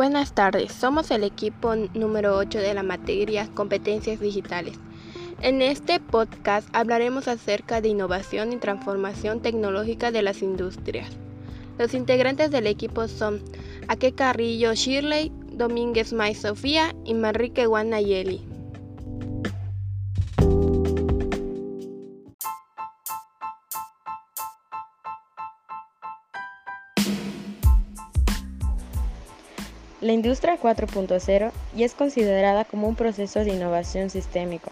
Buenas tardes, somos el equipo número 8 de la materia Competencias Digitales. En este podcast hablaremos acerca de innovación y transformación tecnológica de las industrias. Los integrantes del equipo son Ake Carrillo Shirley, Domínguez May Sofía y Manrique Guanayeli. La industria 4.0 ya es considerada como un proceso de innovación sistémico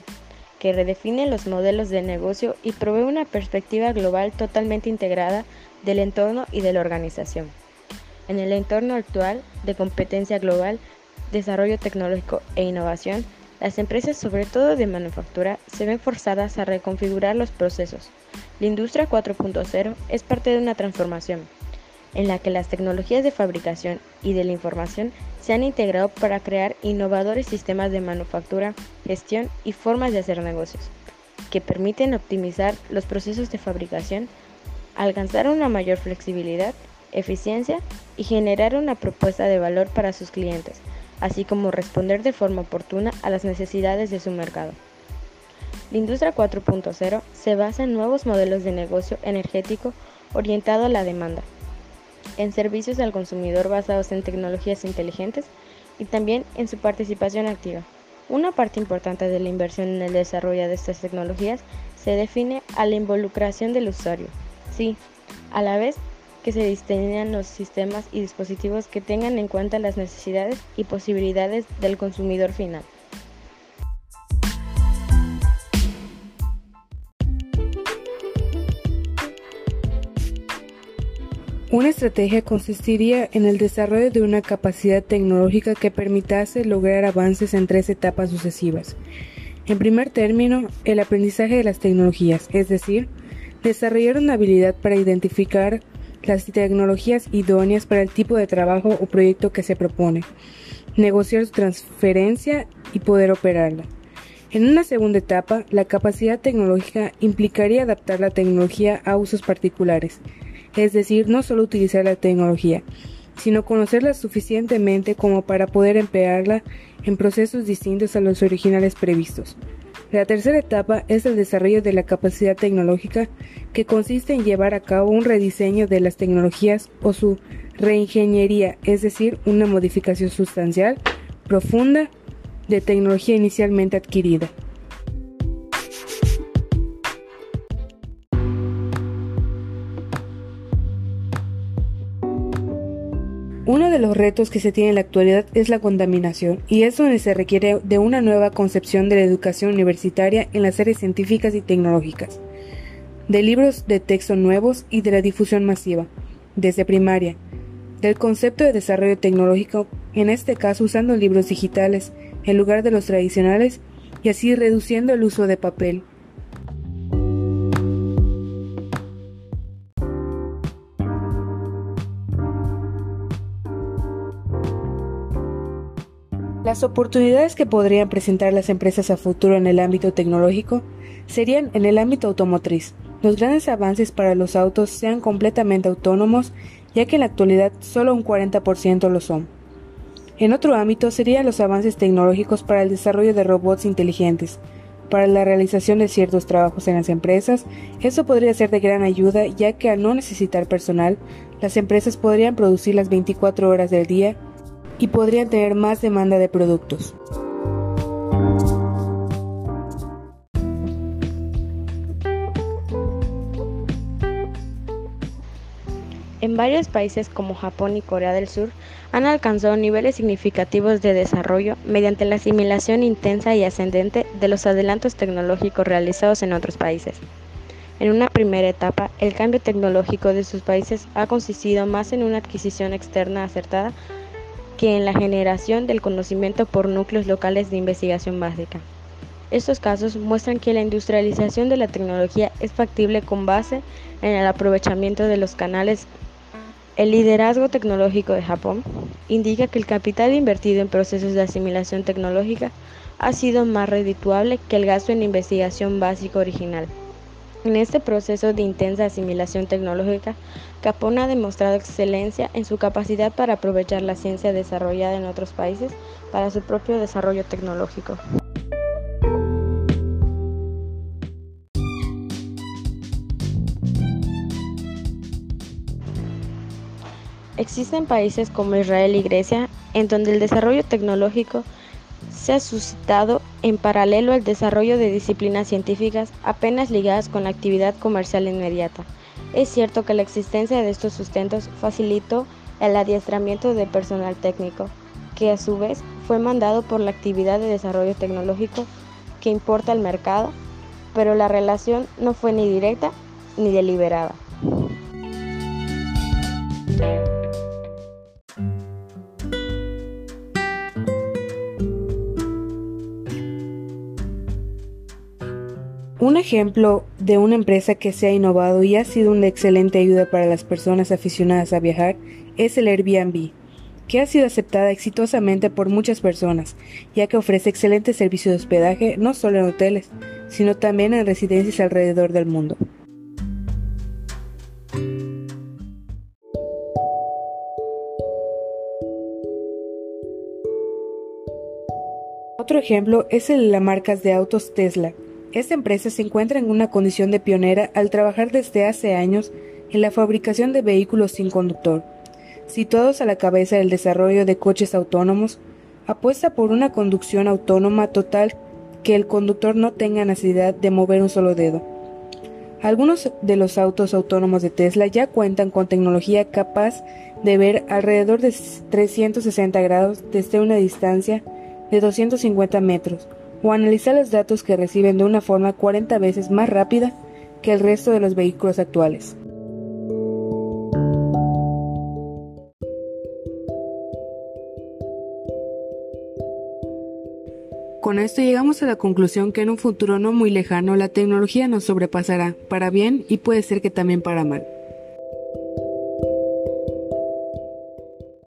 que redefine los modelos de negocio y provee una perspectiva global totalmente integrada del entorno y de la organización. En el entorno actual de competencia global, desarrollo tecnológico e innovación, las empresas, sobre todo de manufactura, se ven forzadas a reconfigurar los procesos. La industria 4.0 es parte de una transformación en la que las tecnologías de fabricación y de la información se han integrado para crear innovadores sistemas de manufactura, gestión y formas de hacer negocios, que permiten optimizar los procesos de fabricación, alcanzar una mayor flexibilidad, eficiencia y generar una propuesta de valor para sus clientes, así como responder de forma oportuna a las necesidades de su mercado. La industria 4.0 se basa en nuevos modelos de negocio energético orientado a la demanda, en servicios al consumidor basados en tecnologías inteligentes y también en su participación activa. Una parte importante de la inversión en el desarrollo de estas tecnologías se define a la involucración del usuario. Sí, a la vez que se diseñan los sistemas y dispositivos que tengan en cuenta las necesidades y posibilidades del consumidor final. Una estrategia consistiría en el desarrollo de una capacidad tecnológica que permitase lograr avances en tres etapas sucesivas. En primer término, el aprendizaje de las tecnologías, es decir, desarrollar una habilidad para identificar las tecnologías idóneas para el tipo de trabajo o proyecto que se propone, negociar su transferencia y poder operarla. En una segunda etapa, la capacidad tecnológica implicaría adaptar la tecnología a usos particulares, es decir, no solo utilizar la tecnología, sino conocerla suficientemente como para poder emplearla en procesos distintos a los originales previstos. La tercera etapa es el desarrollo de la capacidad tecnológica, que consiste en llevar a cabo un rediseño de las tecnologías o su reingeniería, es decir, una modificación sustancial, profunda, de tecnología inicialmente adquirida. Uno de los retos que se tiene en la actualidad es la contaminación, y es donde se requiere de una nueva concepción de la educación universitaria en las áreas científicas y tecnológicas, de libros de texto nuevos y de la difusión masiva, desde primaria, del concepto de desarrollo tecnológico, en este caso usando libros digitales en lugar de los tradicionales, y así reduciendo el uso de papel, Las oportunidades que podrían presentar las empresas a futuro en el ámbito tecnológico serían en el ámbito automotriz. Los grandes avances para los autos sean completamente autónomos, ya que en la actualidad solo un 40% lo son. En otro ámbito serían los avances tecnológicos para el desarrollo de robots inteligentes, para la realización de ciertos trabajos en las empresas, eso podría ser de gran ayuda ya que al no necesitar personal, las empresas podrían producir las 24 horas del día y podrían tener más demanda de productos. En varios países como Japón y Corea del Sur han alcanzado niveles significativos de desarrollo mediante la asimilación intensa y ascendente de los adelantos tecnológicos realizados en otros países. En una primera etapa, el cambio tecnológico de sus países ha consistido más en una adquisición externa acertada que en la generación del conocimiento por núcleos locales de investigación básica. Estos casos muestran que la industrialización de la tecnología es factible con base en el aprovechamiento de los canales. El liderazgo tecnológico de Japón indica que el capital invertido en procesos de asimilación tecnológica ha sido más redituable que el gasto en investigación básica original. En este proceso de intensa asimilación tecnológica, Capone ha demostrado excelencia en su capacidad para aprovechar la ciencia desarrollada en otros países para su propio desarrollo tecnológico. Existen países como Israel y Grecia en donde el desarrollo tecnológico se ha suscitado en paralelo al desarrollo de disciplinas científicas apenas ligadas con la actividad comercial inmediata. Es cierto que la existencia de estos sustentos facilitó el adiestramiento de personal técnico, que a su vez fue mandado por la actividad de desarrollo tecnológico que importa al mercado, pero la relación no fue ni directa ni deliberada. Un ejemplo de una empresa que se ha innovado y ha sido una excelente ayuda para las personas aficionadas a viajar es el Airbnb, que ha sido aceptada exitosamente por muchas personas, ya que ofrece excelente servicio de hospedaje no solo en hoteles, sino también en residencias alrededor del mundo. Otro ejemplo es el de las marcas de autos Tesla, esta empresa se encuentra en una condición de pionera al trabajar desde hace años en la fabricación de vehículos sin conductor. Situados a la cabeza del desarrollo de coches autónomos, apuesta por una conducción autónoma total que el conductor no tenga necesidad de mover un solo dedo. Algunos de los autos autónomos de Tesla ya cuentan con tecnología capaz de ver alrededor de 360 grados desde una distancia de 250 metros, o analizar los datos que reciben de una forma 40 veces más rápida que el resto de los vehículos actuales. Con esto llegamos a la conclusión que en un futuro no muy lejano la tecnología nos sobrepasará, para bien y puede ser que también para mal.